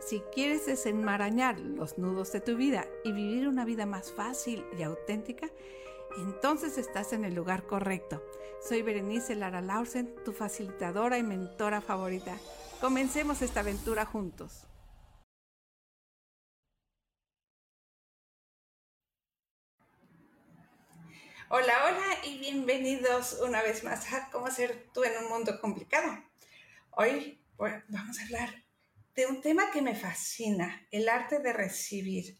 si quieres desenmarañar los nudos de tu vida y vivir una vida más fácil y auténtica, entonces estás en el lugar correcto. Soy Berenice Lara Lausen, tu facilitadora y mentora favorita. Comencemos esta aventura juntos. Hola, hola y bienvenidos una vez más a Cómo ser tú en un mundo complicado. Hoy vamos a hablar de un tema que me fascina, el arte de recibir.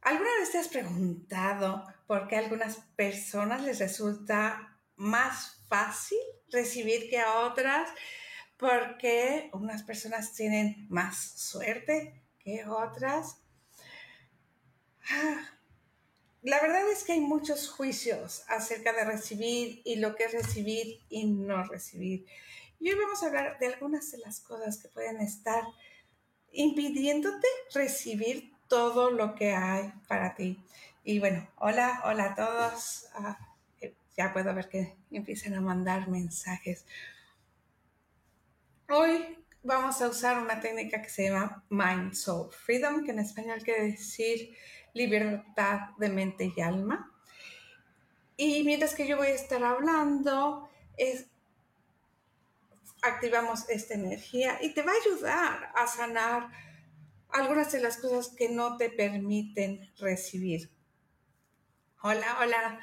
¿Alguna vez te has preguntado por qué a algunas personas les resulta más fácil recibir que a otras? ¿Por qué unas personas tienen más suerte que otras? Ah, la verdad es que hay muchos juicios acerca de recibir y lo que es recibir y no recibir. Y hoy vamos a hablar de algunas de las cosas que pueden estar impidiéndote recibir todo lo que hay para ti. Y bueno, hola, hola a todos. Ah, eh, ya puedo ver que empiezan a mandar mensajes. Hoy vamos a usar una técnica que se llama Mind Soul Freedom, que en español quiere decir libertad de mente y alma. Y mientras que yo voy a estar hablando, es, activamos esta energía y te va a ayudar a sanar algunas de las cosas que no te permiten recibir. Hola, hola.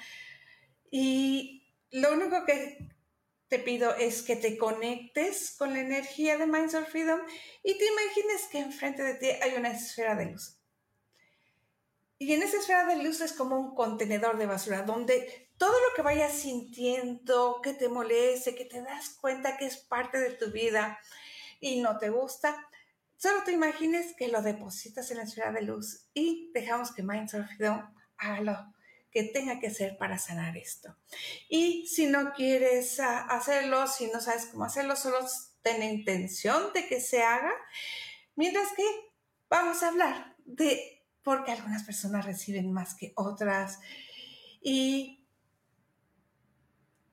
Y lo único que te pido es que te conectes con la energía de Minds of Freedom y te imagines que enfrente de ti hay una esfera de luz. Y en esa esfera de luz es como un contenedor de basura donde todo lo que vayas sintiendo, que te moleste, que te das cuenta que es parte de tu vida y no te gusta, solo te imagines que lo depositas en la esfera de luz y dejamos que of Freedom haga lo que tenga que hacer para sanar esto. Y si no quieres ah, hacerlo, si no sabes cómo hacerlo, solo ten intención de que se haga, mientras que vamos a hablar de porque algunas personas reciben más que otras. Y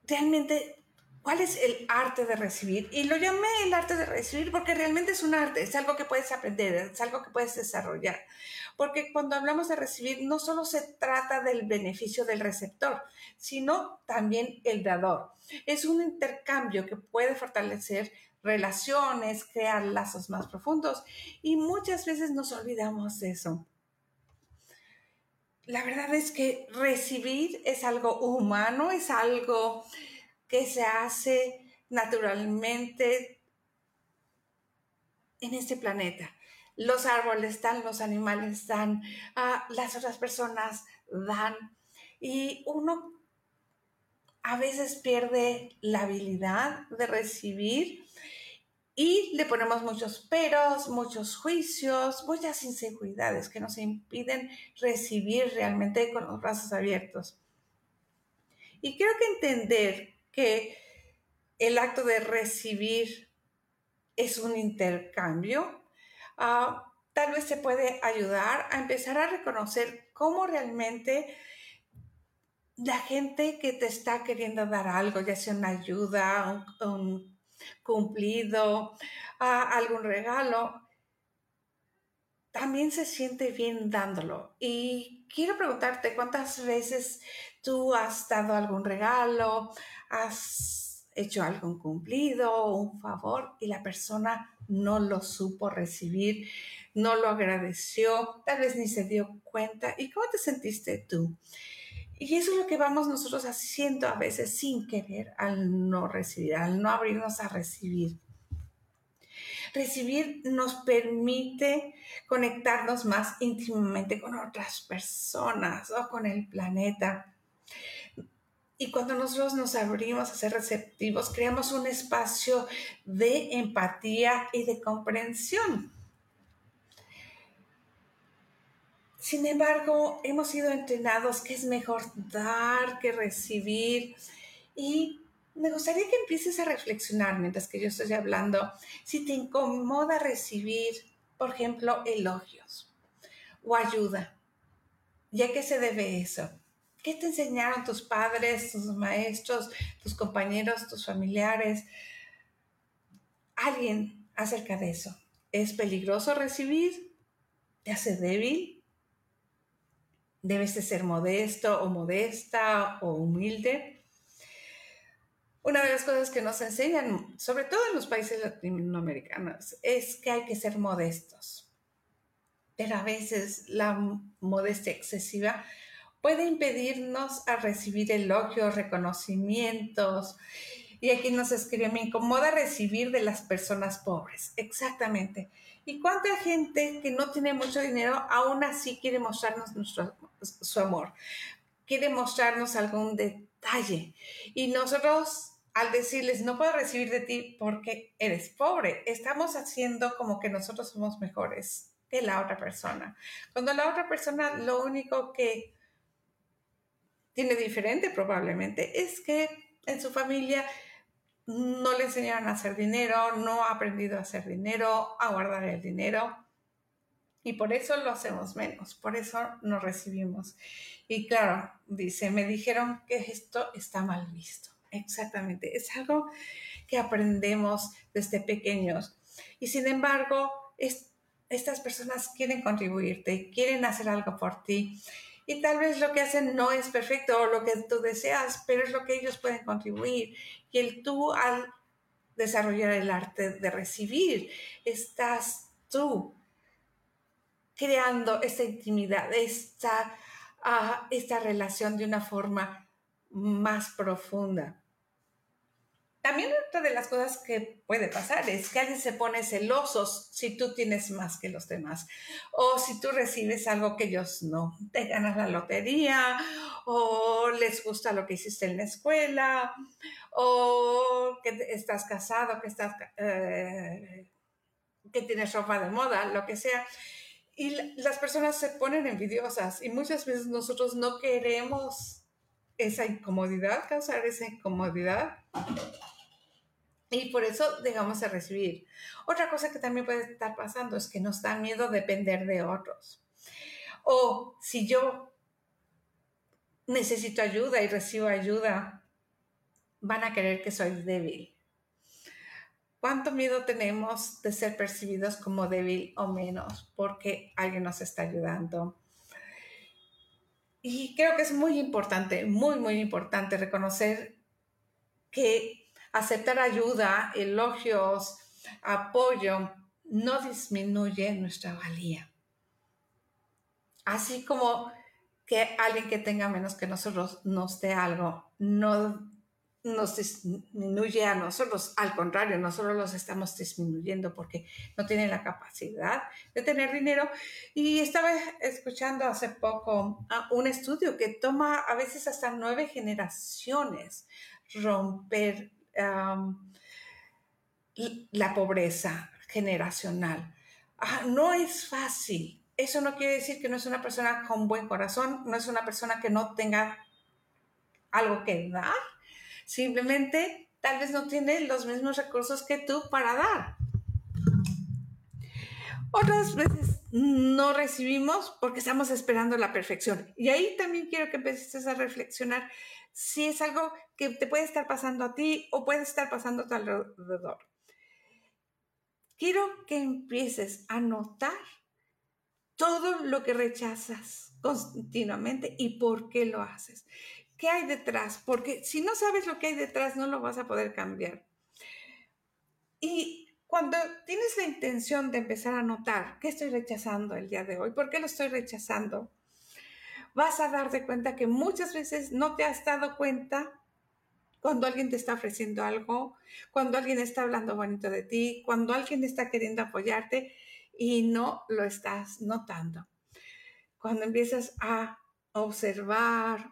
realmente, ¿cuál es el arte de recibir? Y lo llamé el arte de recibir porque realmente es un arte, es algo que puedes aprender, es algo que puedes desarrollar. Porque cuando hablamos de recibir, no solo se trata del beneficio del receptor, sino también el dador. Es un intercambio que puede fortalecer relaciones, crear lazos más profundos y muchas veces nos olvidamos de eso la verdad es que recibir es algo humano, es algo que se hace naturalmente en este planeta. Los árboles dan, los animales dan, ah, las otras personas dan y uno a veces pierde la habilidad de recibir y le ponemos muchos peros, muchos juicios, muchas inseguridades que nos impiden recibir realmente con los brazos abiertos. Y creo que entender que el acto de recibir es un intercambio, ah, tal vez se puede ayudar a empezar a reconocer cómo realmente la gente que te está queriendo dar algo, ya sea una ayuda, un cumplido, algún regalo, también se siente bien dándolo. Y quiero preguntarte cuántas veces tú has dado algún regalo, has hecho algo cumplido un favor y la persona no lo supo recibir, no lo agradeció, tal vez ni se dio cuenta. ¿Y cómo te sentiste tú? Y eso es lo que vamos nosotros haciendo a veces sin querer al no recibir, al no abrirnos a recibir. Recibir nos permite conectarnos más íntimamente con otras personas o con el planeta. Y cuando nosotros nos abrimos a ser receptivos, creamos un espacio de empatía y de comprensión. Sin embargo, hemos sido entrenados que es mejor dar que recibir y me gustaría que empieces a reflexionar mientras que yo estoy hablando si te incomoda recibir, por ejemplo, elogios o ayuda. ¿Ya qué se debe eso? ¿Qué te enseñaron tus padres, tus maestros, tus compañeros, tus familiares? Alguien acerca de eso. ¿Es peligroso recibir? ¿Te hace débil? Debes de ser modesto o modesta o humilde. Una de las cosas que nos enseñan, sobre todo en los países latinoamericanos, es que hay que ser modestos. Pero a veces la modestia excesiva puede impedirnos a recibir elogios, reconocimientos. Y aquí nos escribe, me incomoda recibir de las personas pobres. Exactamente. ¿Y cuánta gente que no tiene mucho dinero aún así quiere mostrarnos nuestro, su amor? Quiere mostrarnos algún detalle. Y nosotros, al decirles, no puedo recibir de ti porque eres pobre, estamos haciendo como que nosotros somos mejores que la otra persona. Cuando la otra persona lo único que tiene diferente probablemente es que en su familia no le enseñaron a hacer dinero, no ha aprendido a hacer dinero, a guardar el dinero. Y por eso lo hacemos menos, por eso no recibimos. Y claro, dice, me dijeron que esto está mal visto. Exactamente, es algo que aprendemos desde pequeños. Y sin embargo, estas personas quieren contribuirte, quieren hacer algo por ti y tal vez lo que hacen no es perfecto o lo que tú deseas, pero es lo que ellos pueden contribuir. Y el tú al desarrollar el arte de recibir, estás tú creando esta intimidad, esta, uh, esta relación de una forma más profunda. También otra de las cosas que puede pasar es que alguien se pone celoso si tú tienes más que los demás o si tú recibes algo que ellos no. Te ganas la lotería o les gusta lo que hiciste en la escuela o que estás casado, que, estás, eh, que tienes ropa de moda, lo que sea. Y las personas se ponen envidiosas y muchas veces nosotros no queremos esa incomodidad, causar esa incomodidad y por eso dejamos de recibir. Otra cosa que también puede estar pasando es que nos da miedo depender de otros. O si yo necesito ayuda y recibo ayuda, van a creer que soy débil. ¿Cuánto miedo tenemos de ser percibidos como débil o menos porque alguien nos está ayudando? Y creo que es muy importante, muy, muy importante reconocer que aceptar ayuda, elogios, apoyo, no disminuye nuestra valía. Así como que alguien que tenga menos que nosotros nos dé algo, no nos disminuye a nosotros, al contrario, nosotros los estamos disminuyendo porque no tienen la capacidad de tener dinero. Y estaba escuchando hace poco un estudio que toma a veces hasta nueve generaciones romper la pobreza generacional. Ah, no es fácil. Eso no quiere decir que no es una persona con buen corazón, no es una persona que no tenga algo que dar. Simplemente tal vez no tiene los mismos recursos que tú para dar. Otras veces no recibimos porque estamos esperando la perfección. Y ahí también quiero que empieces a reflexionar si es algo que te puede estar pasando a ti o puede estar pasando a tu alrededor. Quiero que empieces a notar todo lo que rechazas continuamente y por qué lo haces. qué hay detrás, porque si no sabes lo que hay detrás, no lo vas a poder cambiar. Y cuando tienes la intención de empezar a notar qué estoy rechazando el día de hoy, por qué lo estoy rechazando, vas a darte cuenta que muchas veces no te has dado cuenta cuando alguien te está ofreciendo algo, cuando alguien está hablando bonito de ti, cuando alguien está queriendo apoyarte y no lo estás notando. Cuando empiezas a observar,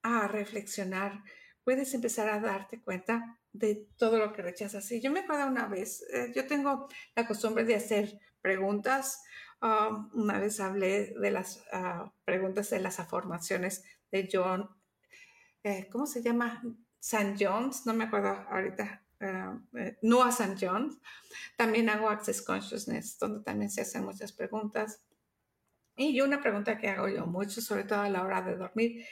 a reflexionar, puedes empezar a darte cuenta de todo lo que rechazas. Y yo me acuerdo una vez, eh, yo tengo la costumbre de hacer preguntas. Um, una vez hablé de las ah, preguntas de las afirmaciones de John, eh, ¿cómo se llama? St. John's, no me acuerdo ahorita, uh, eh, Noah St. John's. También hago Access Consciousness, donde también se hacen muchas preguntas. Y yo una pregunta que hago yo mucho, sobre todo a la hora de dormir,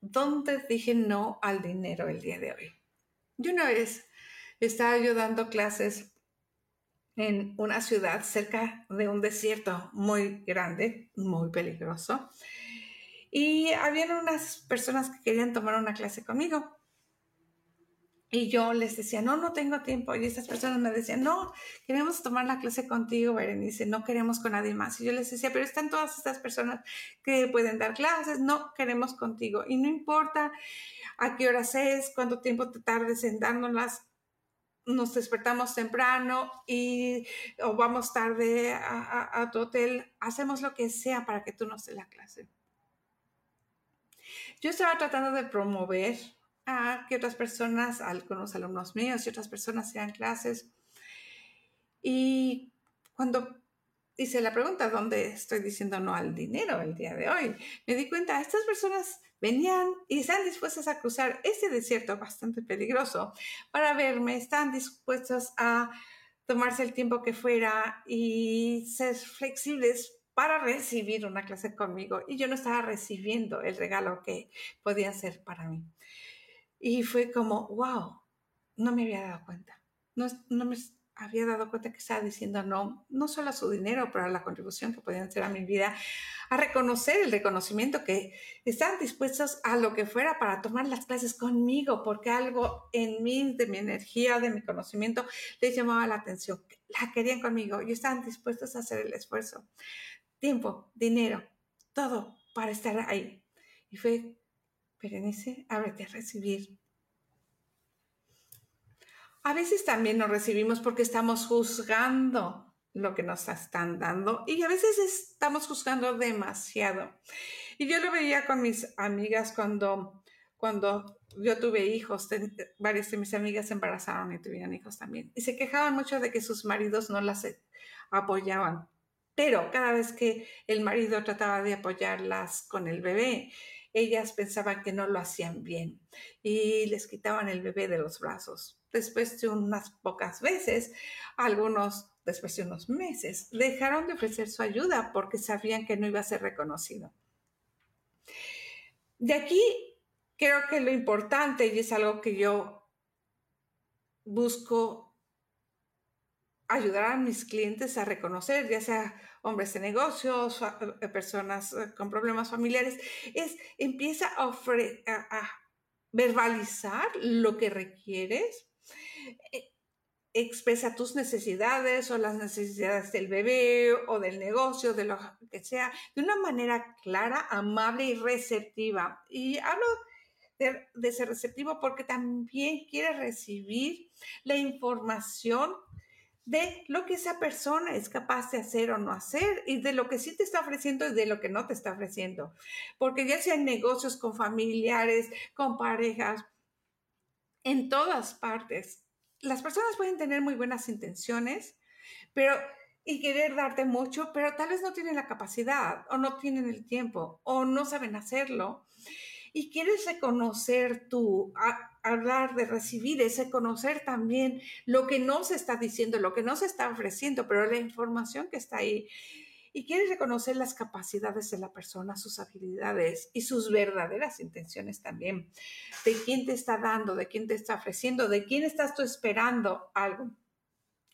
¿dónde dije no al dinero el día de hoy? Yo una vez estaba yo dando clases en una ciudad cerca de un desierto muy grande, muy peligroso. Y había unas personas que querían tomar una clase conmigo. Y yo les decía, no, no tengo tiempo. Y estas personas me decían, no, queremos tomar la clase contigo, Berenice, no queremos con nadie más. Y yo les decía, pero están todas estas personas que pueden dar clases, no queremos contigo. Y no importa a qué horas es, cuánto tiempo te tardes en dándolas, nos despertamos temprano y o vamos tarde a, tu hotel, hacemos lo que sea para que tú nos des la clase. Yo estaba tratando de promover a que otras personas, algunos alumnos míos y otras personas sean clases. Y cuando hice la pregunta, ¿dónde estoy diciendo no al dinero el día de hoy? Me di cuenta, estas personas venían y están dispuestas a cruzar ese desierto bastante peligroso para verme, están dispuestos a tomarse el tiempo que fuera y ser flexibles para recibir una clase conmigo y yo no estaba recibiendo el regalo que podía ser para mí. Y fue como, wow, no me había dado cuenta. No, no me había dado cuenta que estaba diciendo no, no solo a su dinero, pero a la contribución que podían hacer a mi vida, a reconocer el reconocimiento que estaban dispuestos a lo que fuera para tomar las clases conmigo, porque algo en mí, de mi energía, de mi conocimiento, les llamaba la atención. La querían conmigo y estaban dispuestos a hacer el esfuerzo tiempo, dinero, todo para estar ahí. Y fue, Berenice, ábrete a recibir. A veces también nos recibimos porque estamos juzgando lo que nos están dando y a veces estamos juzgando demasiado. Y yo lo veía con mis amigas cuando, cuando yo tuve hijos, varias de mis amigas se embarazaron y tuvieron hijos también. Y se quejaban mucho de que sus maridos no las apoyaban. Pero cada vez que el marido trataba de apoyarlas con el bebé, ellas pensaban que no lo hacían bien y les quitaban el bebé de los brazos. Después de unas pocas veces, algunos, después de unos meses, dejaron de ofrecer su ayuda porque sabían que no iba a ser reconocido. De aquí creo que lo importante, y es algo que yo busco ayudar a mis clientes a reconocer, ya sea hombres de negocios, eh, personas eh, con problemas familiares, es empieza a, a, verbalizar lo que requieres, expresa tus necesidades o las necesidades del bebé o del negocio, de lo que sea, de una manera clara, amable y receptiva. Y hablo de, ser receptivo porque también quiere recibir la información de lo que esa persona es capaz de hacer o no hacer y de lo que sí te está ofreciendo y de lo que no te está ofreciendo. Porque ya sea en negocios con familiares, con parejas, en todas partes, las personas pueden tener muy buenas intenciones, pero y querer darte mucho, pero tal vez no tienen la capacidad o no tienen el tiempo o no saben hacerlo y quieres reconocer tú, hablar de recibir, es reconocer también lo que no se está diciendo, lo que no se está ofreciendo, pero la información que está ahí. Y quieres reconocer las capacidades de la persona, sus habilidades y sus verdaderas intenciones también. De quién te está dando, de quién te está ofreciendo, de quién estás tú esperando algo.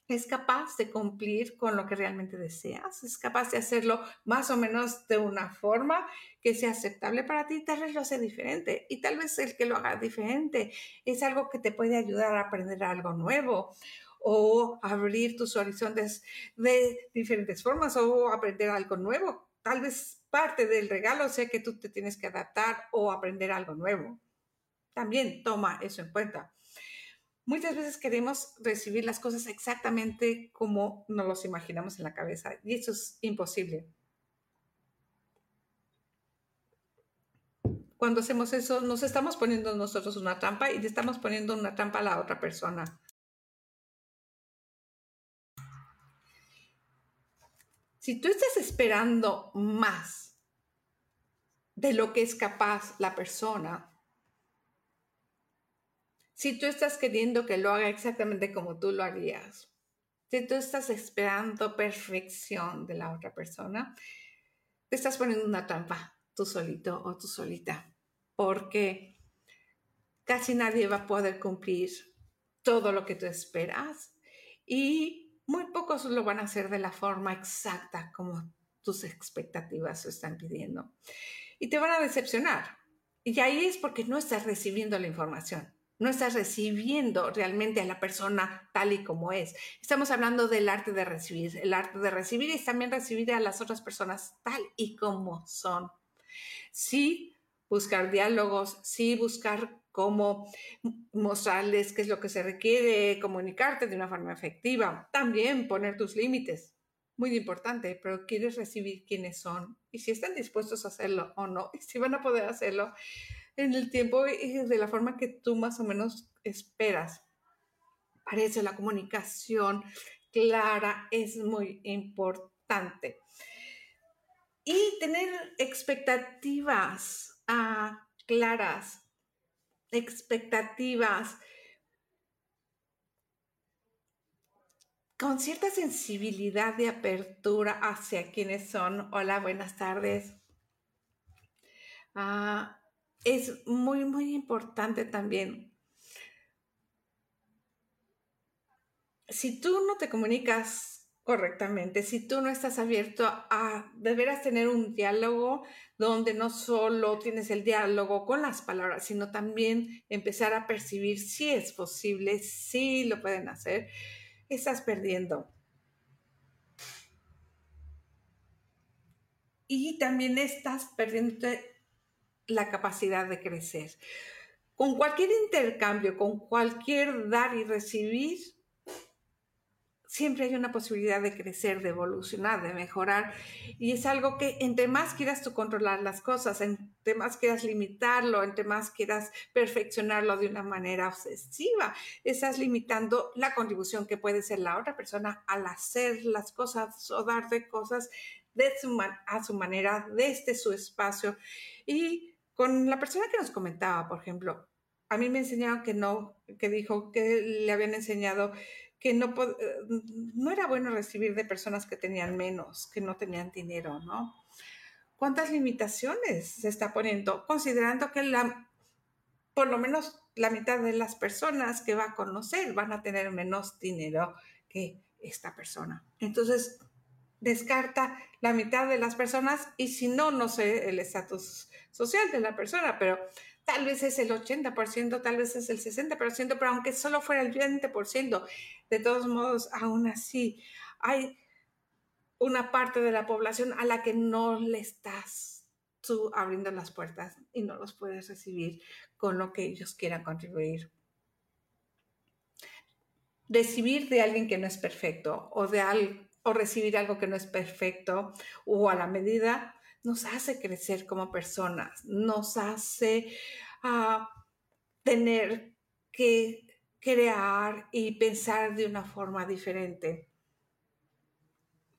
es capaz de cumplir con lo que realmente deseas, es capaz de hacerlo más o menos de una forma que sea aceptable para ti, tal vez lo hace diferente y tal vez el que lo haga diferente es algo que te puede ayudar a aprender algo nuevo o abrir tus horizontes de diferentes formas o aprender algo nuevo. Tal vez parte del regalo sea que tú te tienes que adaptar o aprender algo nuevo. También toma eso en cuenta. Muchas veces queremos recibir las cosas exactamente como nos los imaginamos en la cabeza y eso es imposible. Cuando hacemos eso, nos estamos poniendo nosotros una trampa y le estamos poniendo una trampa a la otra persona. Si tú estás esperando más de lo que es capaz la persona, si tú estás queriendo que lo haga exactamente como tú lo harías, si tú estás esperando perfección de la otra persona, te estás poniendo una trampa tú solito o tú solita, porque casi nadie va a poder cumplir todo lo que tú esperas y muy pocos lo van a hacer de la forma exacta como tus expectativas lo están pidiendo. Y te van a decepcionar. Y ahí es porque no estás recibiendo la información no estás recibiendo realmente a la persona tal y como es. Estamos hablando del arte de recibir. El arte de recibir es también recibir a las otras personas tal y como son. Sí, buscar diálogos, sí, buscar cómo mostrarles qué es lo que se requiere, comunicarte de una forma efectiva. También poner tus límites. Muy importante, pero quieres recibir quiénes son y si están dispuestos a hacerlo o no, y si van a poder hacerlo en el tiempo y de la forma que tú más o menos esperas. Parece la comunicación clara es muy importante. Y tener expectativas ah, claras, expectativas con cierta sensibilidad de apertura hacia quienes son. Hola, buenas tardes. Ah, es muy, muy importante también. Si tú no te comunicas correctamente, si tú no estás abierto a deberás tener un diálogo donde no solo tienes el diálogo con las palabras, sino también empezar a percibir si es posible, si lo pueden hacer, estás perdiendo. Y también estás perdiendo la capacidad de crecer. Con cualquier intercambio, con cualquier dar y recibir, siempre hay una posibilidad de crecer, de evolucionar, de mejorar. Y es algo que entre más quieras tú controlar las cosas, entre más quieras limitarlo, entre más quieras perfeccionarlo de una manera obsesiva, estás limitando la contribución que puede ser la otra persona al hacer las cosas o darte cosas de su a su manera, desde su espacio. Y con la persona que nos comentaba, por ejemplo, a mí me enseñaron que no, que dijo que le habían enseñado que no, eh, no era bueno recibir de personas que tenían menos, que no tenían dinero, ¿no? ¿Cuántas limitaciones se está poniendo? Considerando que la, por lo menos la mitad de las personas que va a conocer van a tener menos dinero que esta persona. Entonces, descarta la mitad de las personas y si no, no sé el estatus social de la persona, pero tal vez es el 80%, tal vez es el 60%, pero aunque solo fuera el 20%, de todos modos, aún así, hay una parte de la población a la que no le estás tú abriendo las puertas y no los puedes recibir con lo que ellos quieran contribuir. Recibir de alguien que no es perfecto o de o recibir algo que no es perfecto o a la medida nos hace crecer como personas, nos hace ah, tener que crear y pensar de una forma diferente.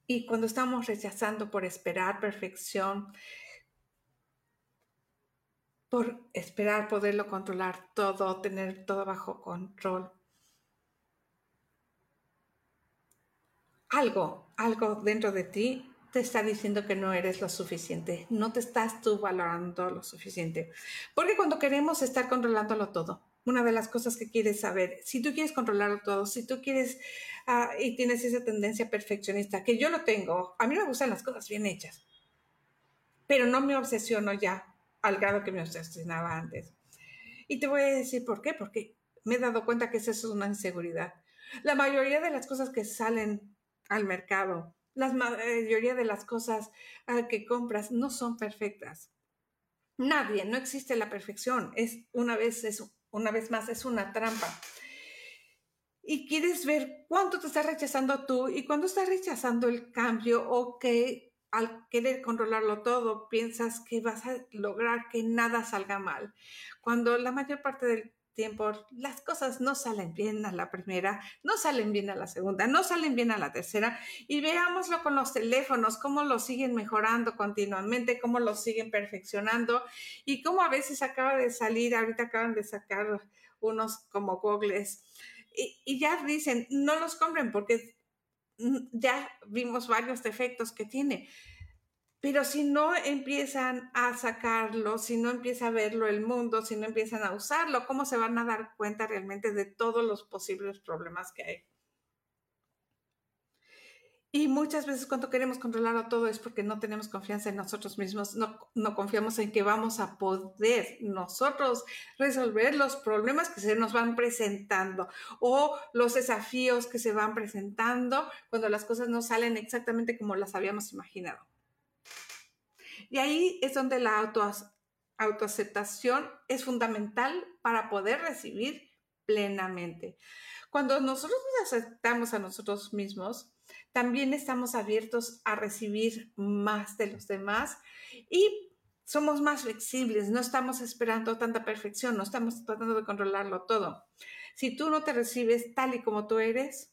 Y cuando estamos rechazando por esperar perfección, por esperar poderlo controlar todo, tener todo bajo control, algo, algo dentro de ti te está diciendo que no eres lo suficiente, no te estás tú valorando lo suficiente. Porque cuando queremos estar controlándolo todo, una de las cosas que quieres saber. Si tú quieres controlarlo todo, si tú quieres ah, y tienes esa tendencia perfeccionista, que yo lo tengo, a mí me gustan las cosas bien hechas, pero no me obsesiono ya al grado que me obsesionaba antes. Y te voy a decir por qué, porque me he dado cuenta que eso es una inseguridad. La mayoría de las cosas que salen al mercado, la mayoría de las cosas ah, que compras no son perfectas. Nadie, no existe la perfección. Es una vez es una vez más, es una trampa. Y quieres ver cuánto te está rechazando tú y cuándo estás rechazando el cambio o que al querer controlarlo todo piensas que vas a lograr que nada salga mal. Cuando la mayor parte del tiempo las cosas no salen bien a la primera, no salen bien a la segunda, no salen bien a la tercera y veámoslo con los teléfonos, cómo lo siguen mejorando continuamente, cómo lo siguen perfeccionando y cómo a veces acaba de salir, ahorita acaban de sacar unos como goggles y, y ya dicen, no los compren porque ya vimos varios defectos que tiene. Pero si no empiezan a sacarlo, si no empieza a verlo el mundo, si no empiezan a usarlo, ¿cómo se van a dar cuenta realmente de todos los posibles problemas que hay? Y muchas veces cuando queremos controlarlo todo es porque no tenemos confianza en nosotros mismos, no, no, confiamos en que vamos a poder nosotros resolver los problemas que se nos van presentando o los desafíos que se van presentando cuando las cosas no salen exactamente como las habíamos imaginado. Y ahí es donde la auto, autoaceptación es fundamental para poder recibir plenamente. Cuando nosotros nos aceptamos a nosotros mismos, también estamos abiertos a recibir más de los demás y somos más flexibles, no estamos esperando tanta perfección, no estamos tratando de controlarlo todo. Si tú no te recibes tal y como tú eres,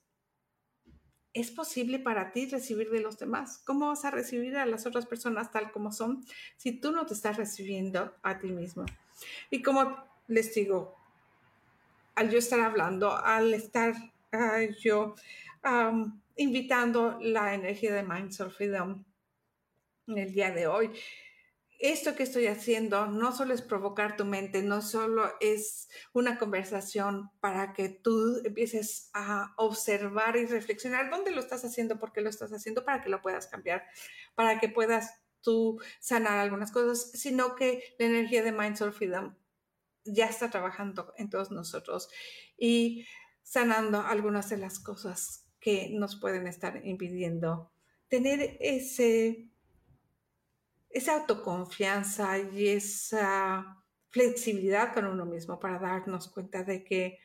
es posible para ti recibir de los demás. ¿Cómo vas a recibir a las otras personas tal como son si tú no te estás recibiendo a ti mismo? Y como les digo, al yo estar hablando, al estar yo invitando la energía de Mindset Freedom el día de hoy, esto que estoy haciendo no solo es provocar tu mente, no solo es una conversación para que tú empieces a observar y reflexionar dónde lo estás haciendo, por qué lo estás haciendo, para que lo puedas cambiar, para que puedas tú sanar algunas cosas, sino que la energía de Mind Soul Freedom ya está trabajando en todos nosotros y sanando algunas de las cosas que nos pueden estar impidiendo tener ese esa autoconfianza y esa flexibilidad con uno mismo para darnos cuenta de que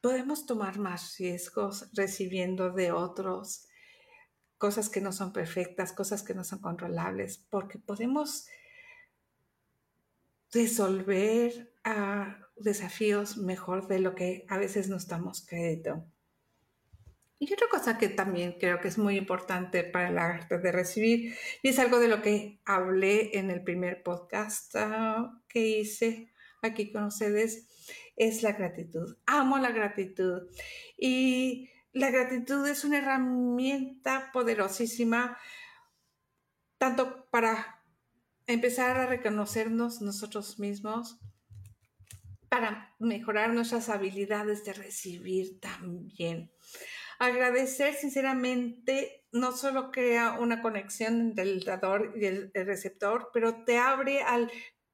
podemos tomar más riesgos recibiendo de otros cosas que no son perfectas, cosas que no son controlables, porque podemos resolver ah, desafíos mejor de lo que a veces nos damos crédito. Y otra cosa que también creo que es muy importante para el arte de recibir, y es algo de lo que hablé en el primer podcast ah, que hice aquí con ustedes, es la gratitud. Amo la gratitud. Y la gratitud es una herramienta poderosísima, tanto para empezar a reconocernos nosotros mismos, para mejorar nuestras habilidades de recibir también. Agradecer sinceramente no solo crea una conexión entre el dador y el, receptor, pero te abre al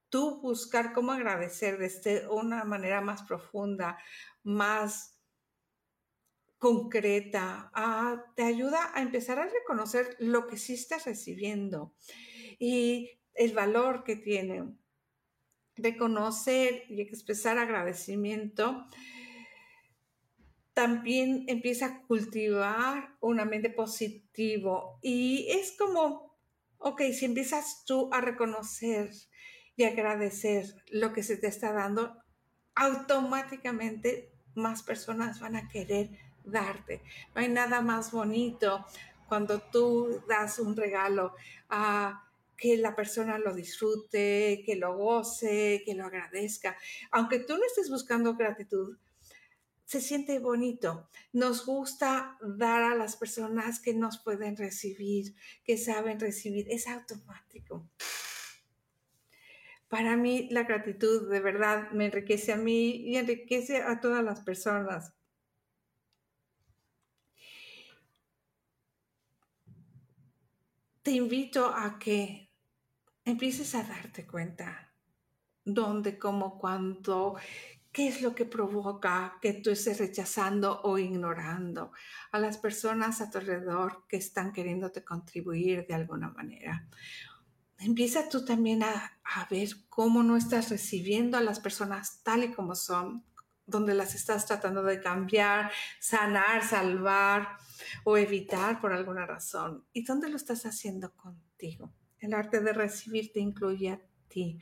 tú buscar cómo agradecer de una manera más profunda, más concreta, ah, te ayuda a empezar a reconocer lo que sí estás recibiendo y el valor que tiene. Reconocer y expresar agradecimiento también empieza a cultivar una mente positivo y es como, ok, si empiezas tú a reconocer y agradecer lo que se te está dando, automáticamente más personas van a querer darte. No hay nada más bonito cuando tú das un regalo a que la persona lo disfrute, que lo goce, que lo agradezca. Aunque tú no estés buscando gratitud, se siente bonito. Nos gusta dar a las personas que nos pueden recibir, que saben recibir. Es automático. Para mí la gratitud de verdad me enriquece a mí y enriquece a todas las personas. Te invito a que empieces a darte cuenta dónde, cómo, cuándo, qué es lo que provoca que tú estés rechazando o ignorando a las personas a tu alrededor que están queriéndote contribuir de alguna manera. Empieza tú también a, a ver cómo no estás recibiendo a las personas tal y como son, donde las estás tratando de cambiar, sanar, salvar o evitar por alguna razón. ¿Y dónde lo estás haciendo contigo? El arte de recibir te incluye a ti,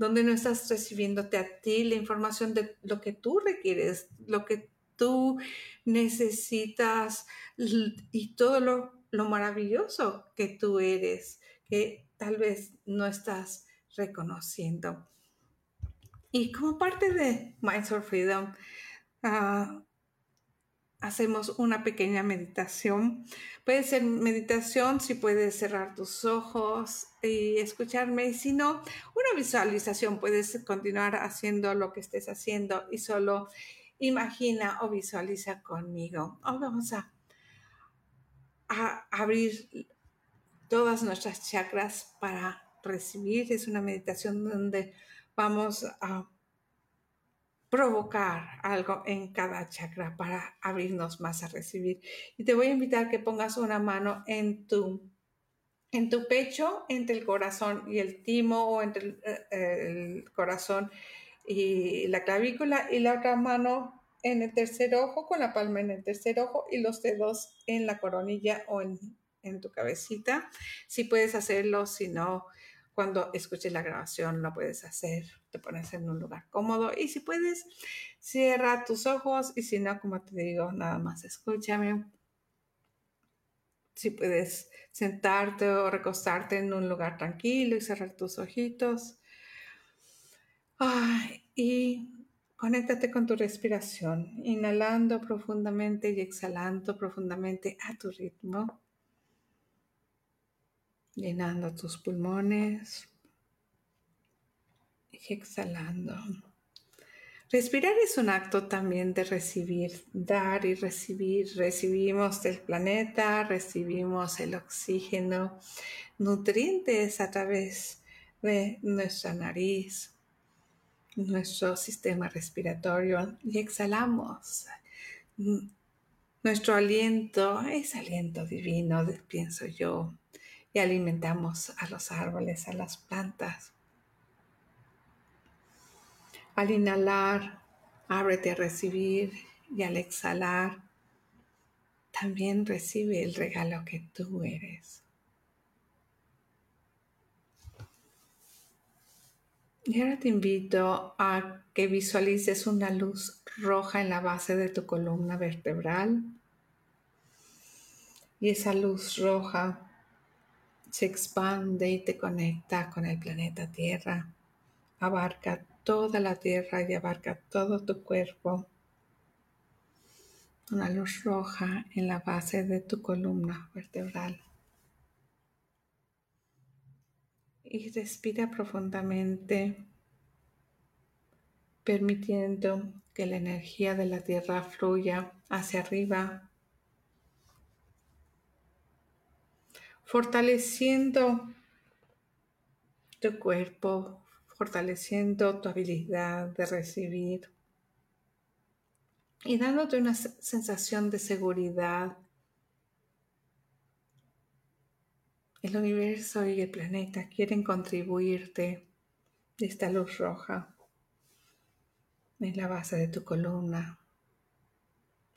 donde no estás recibiéndote a ti la información de lo que tú requieres, lo que tú necesitas y todo lo, lo maravilloso que tú eres, que tal vez no estás reconociendo. Y como parte de Minds of Freedom, uh, hacemos una pequeña meditación. Puede ser meditación si puedes cerrar tus ojos y escucharme. Si no, una visualización. Puedes continuar haciendo lo que estés haciendo y solo imagina o visualiza conmigo. Hoy vamos a abrir todas nuestras chakras para recibir. Es una meditación donde vamos a provocar algo en cada chakra para abrirnos más a recibir. Y te voy a invitar que pongas una mano en tu, en tu pecho, entre el corazón y el timo, o entre el, eh, el corazón y la clavícula, y la otra mano en el tercer ojo, con la palma en el tercer ojo y los dedos en la coronilla o en, en tu cabecita. Si puedes hacerlo, si no, cuando escuches la grabación lo puedes hacer, te pones en un lugar cómodo y si puedes, cierra tus ojos y si no, como te digo, nada más escúchame. Si puedes sentarte o recostarte en un lugar tranquilo y cerrar tus ojitos. y conéctate con tu respiración, inhalando profundamente y exhalando profundamente a tu ritmo llenando tus pulmones y exhalando. Respirar es un acto también de recibir, dar y recibir. Recibimos del planeta, recibimos el oxígeno, nutrientes a través de nuestra nariz, nuestro sistema respiratorio y exhalamos. Nuestro aliento es aliento divino, pienso yo y alimentamos a los árboles, a las plantas. Al inhalar, ábrete a recibir y al exhalar, también recibe el regalo que tú eres. Y ahora te invito a que visualices una luz roja en la base de tu columna vertebral. Y esa luz roja se expande y te conecta con el planeta Tierra. Abarca toda la Tierra y abarca todo tu cuerpo. Una luz roja en la base de tu columna vertebral. Y respira profundamente, permitiendo que la energía de la Tierra fluya hacia arriba fortaleciendo tu cuerpo, fortaleciendo tu habilidad de recibir y dándote una sensación de seguridad. El universo y el planeta quieren contribuirte esta luz roja en la base de tu columna.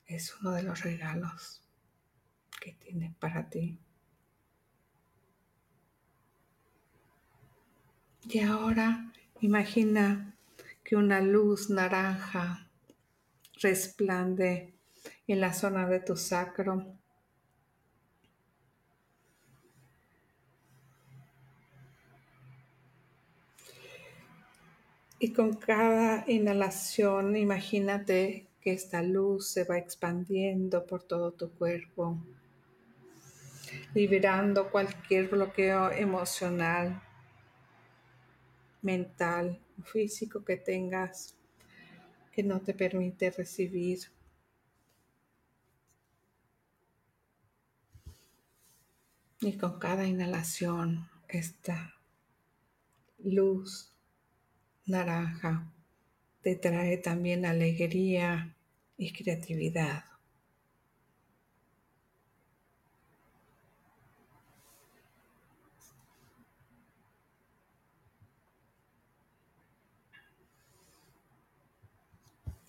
Es uno de los regalos que tiene para ti. Y ahora imagina que una luz naranja resplande en la zona de tu sacro. Y con cada inhalación, imagínate que esta luz se va expandiendo por todo tu cuerpo, liberando cualquier bloqueo emocional mental o físico que tengas que no te permite recibir. Y con cada inhalación, esta luz naranja te trae también alegría y creatividad.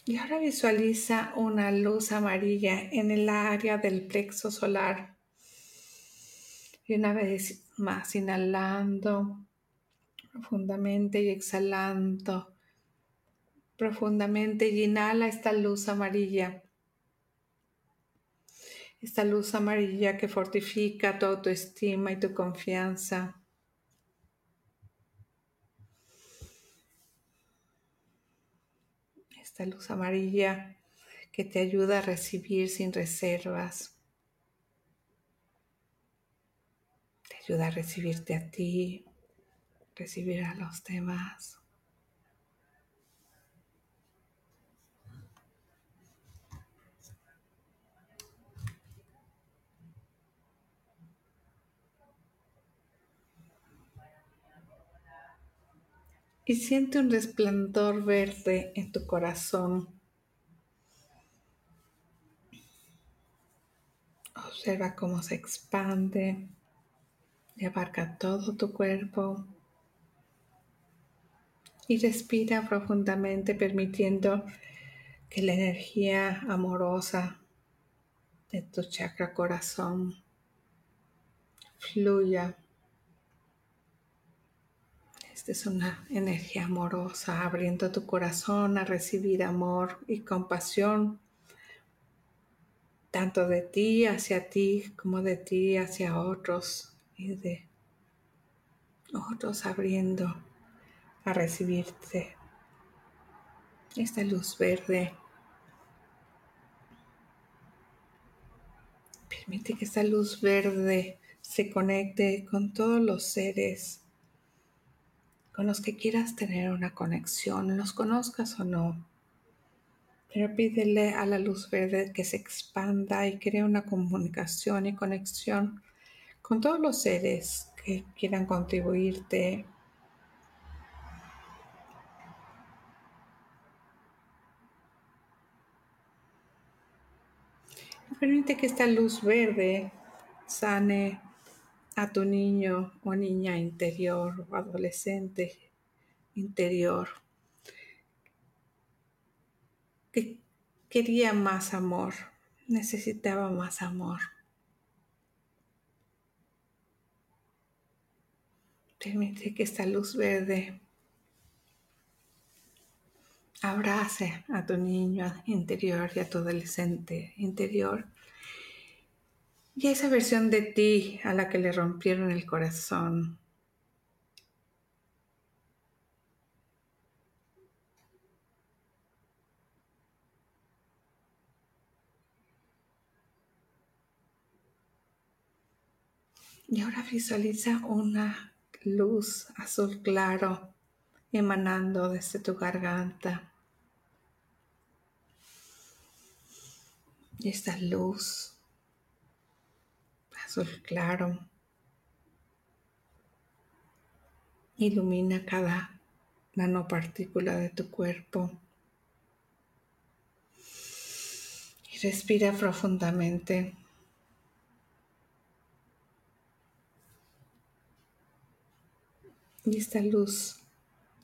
Y ahora visualiza una luz amarilla en el área del plexo solar. Y una vez más inhalando profundamente y exhalando profundamente y inhala esta luz amarilla. Esta luz amarilla que fortifica tu autoestima y tu confianza. Esta luz amarilla que te ayuda a recibir sin reservas. Te ayuda a recibirte a ti, recibir a los demás. Y siente un resplandor verde en tu corazón. Observa cómo se expande y abarca todo tu cuerpo y respira profundamente permitiendo que la energía amorosa de tu chakra corazón fluya. Esta es una energía amorosa abriendo tu corazón a recibir amor y compasión tanto de ti hacia ti como de ti hacia otros y de otros abriendo a recibirte. Esta luz verde permite que esta luz verde se conecte con todos los seres con los que quieras tener una conexión, los conozcas o no. Pero pídele a la luz verde que se expanda y cree una comunicación y conexión con todos los seres que quieran contribuirte Permite que esta luz verde sane a tu niño o niña interior o adolescente interior que quería más amor, necesitaba más amor. Permite que esta luz verde Abrace a tu niño interior y a tu adolescente interior y esa versión de ti a la que le rompieron el corazón. Y ahora visualiza una luz azul claro emanando desde tu garganta. Y esta luz azul claro ilumina cada nanopartícula de tu cuerpo. Y respira profundamente. Y esta luz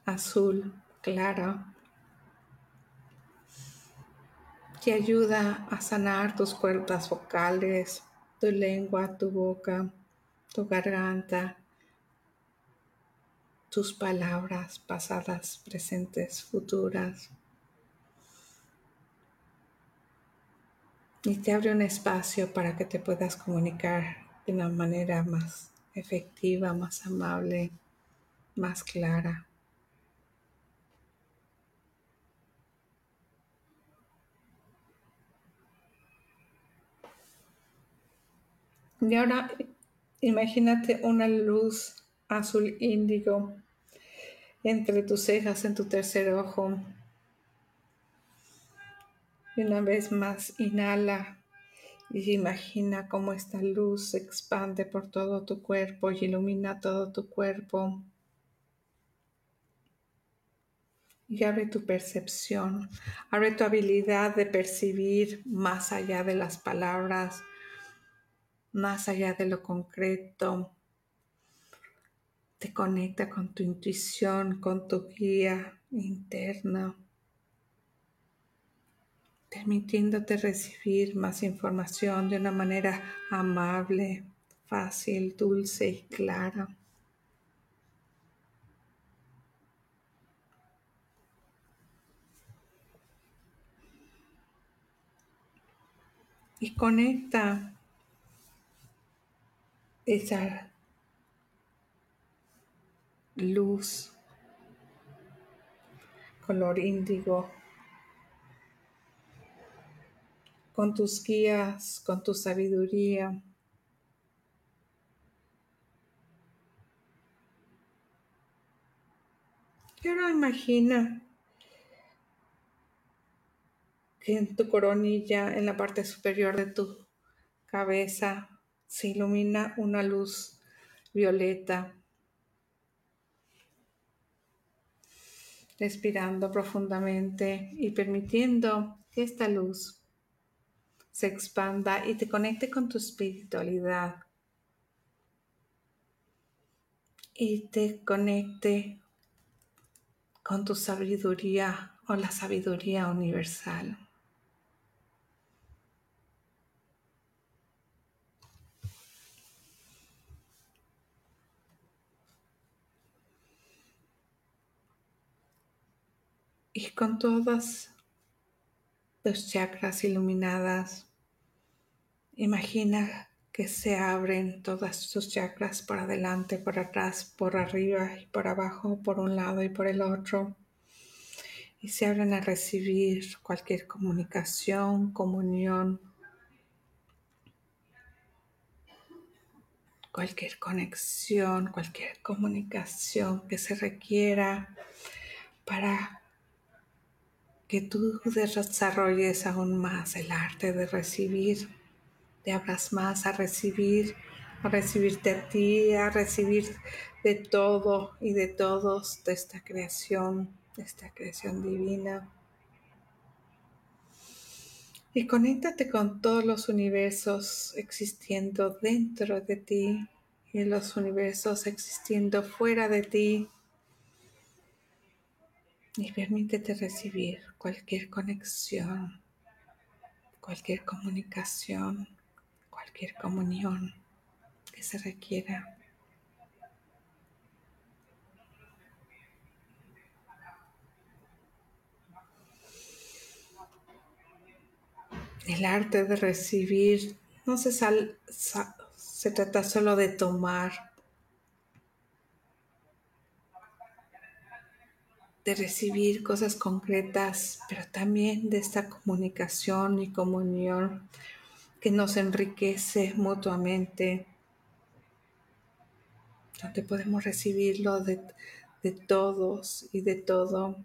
azul clara que ayuda a sanar tus cuerdas vocales, tu lengua, tu boca, tu garganta, tus palabras pasadas, presentes, futuras. Y te abre un espacio para que te puedas comunicar de una manera más efectiva, más amable, más clara. Y ahora imagínate una luz azul índigo entre tus cejas, en tu tercer ojo. Y una vez más, inhala y imagina cómo esta luz se expande por todo tu cuerpo y ilumina todo tu cuerpo. Y abre tu percepción, abre tu habilidad de percibir más allá de las palabras, más allá de lo concreto. Te conecta con tu intuición, con tu guía interna permitiéndote recibir más información de una manera amable, fácil, dulce y clara. Y conecta esa luz color índigo con tus guías, con tu sabiduría. Y ahora imagina que en tu coronilla, en la parte superior de tu cabeza, se ilumina una luz violeta. Respirando profundamente y permitiendo que esta luz se expanda y te conecte con tu espiritualidad. Y te conecte con tu sabiduría o la sabiduría universal. Y con todas los chakras iluminadas. Imagina que se abren todas tus chakras por adelante, por atrás, por arriba y por abajo, por un lado y por el otro. Y se abren a recibir cualquier comunicación, comunión, cualquier conexión, cualquier comunicación que se requiera para que tú desarrolles aún más el arte de recibir, te abras más a recibir, a recibirte a ti, a recibir de todo y de todos de esta creación, de esta creación divina. Y conéctate con todos los universos existiendo dentro de ti y los universos existiendo fuera de ti y permítete recibir cualquier conexión, cualquier comunicación, cualquier comunión que se requiera. El arte de recibir no se, se trata solo de tomar de recibir cosas concretas, pero también de esta comunicación y comunión que nos enriquece mutuamente, donde podemos recibirlo de, de todos y de todo,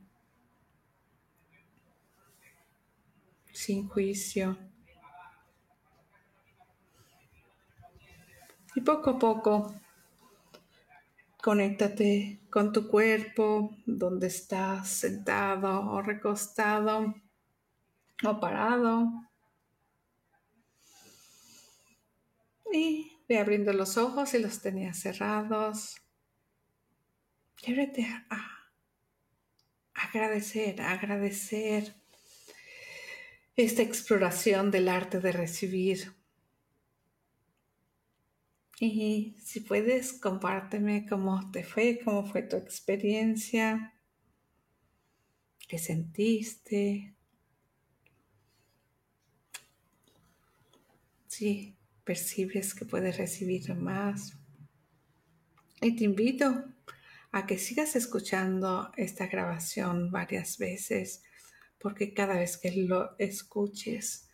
sin juicio. Y poco a poco Conéctate con tu cuerpo, donde estás sentado o recostado o parado. Y ve abriendo los ojos y los tenías cerrados. Y a agradecer, agradecer esta exploración del arte de recibir y si puedes, compárteme cómo te fue, cómo fue tu experiencia, qué sentiste. Si percibes que puedes recibir más. Y te invito a que sigas escuchando esta grabación varias veces, porque cada vez que lo escuches,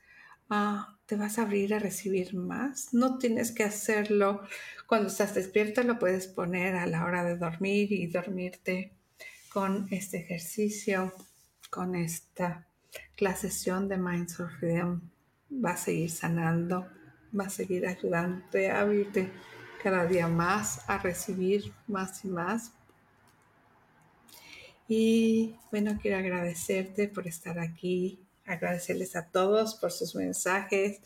Ah, te vas a abrir a recibir más. No tienes que hacerlo cuando estás despierta, lo puedes poner a la hora de dormir y dormirte con este ejercicio, con esta la sesión de Minds of Freedom va a seguir sanando, va a seguir ayudándote a abrirte cada día más, a recibir más y más. Y bueno, quiero agradecerte por estar aquí, agradecerles a todos por sus mensajes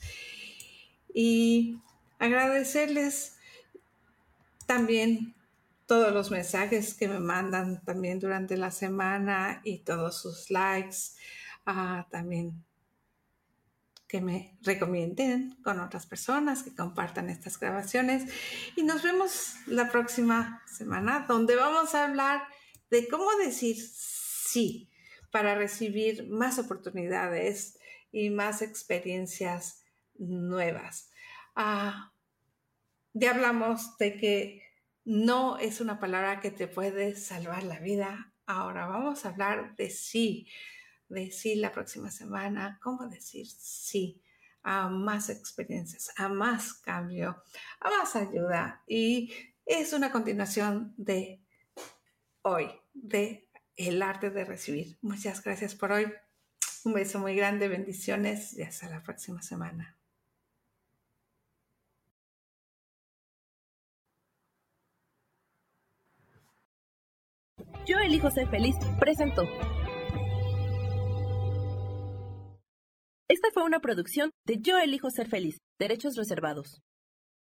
y agradecerles también todos los mensajes que me mandan también durante la semana y todos sus likes también que me recomienden con otras personas, que compartan estas grabaciones. Y nos vemos la próxima semana, donde vamos a hablar de cómo decir sí para recibir más oportunidades y más experiencias nuevas. Ah, ya hablamos de que no es una palabra que te puede salvar la vida. Ahora vamos a hablar de sí decir la próxima semana, cómo decir sí a más experiencias, a más cambio, a más ayuda. Y es una continuación de hoy, de el arte de recibir. Muchas gracias por hoy. Un beso muy grande, bendiciones y hasta la próxima semana. Yo elijo ser feliz, presento. Esta fue una producción de Yo elijo ser feliz, derechos reservados.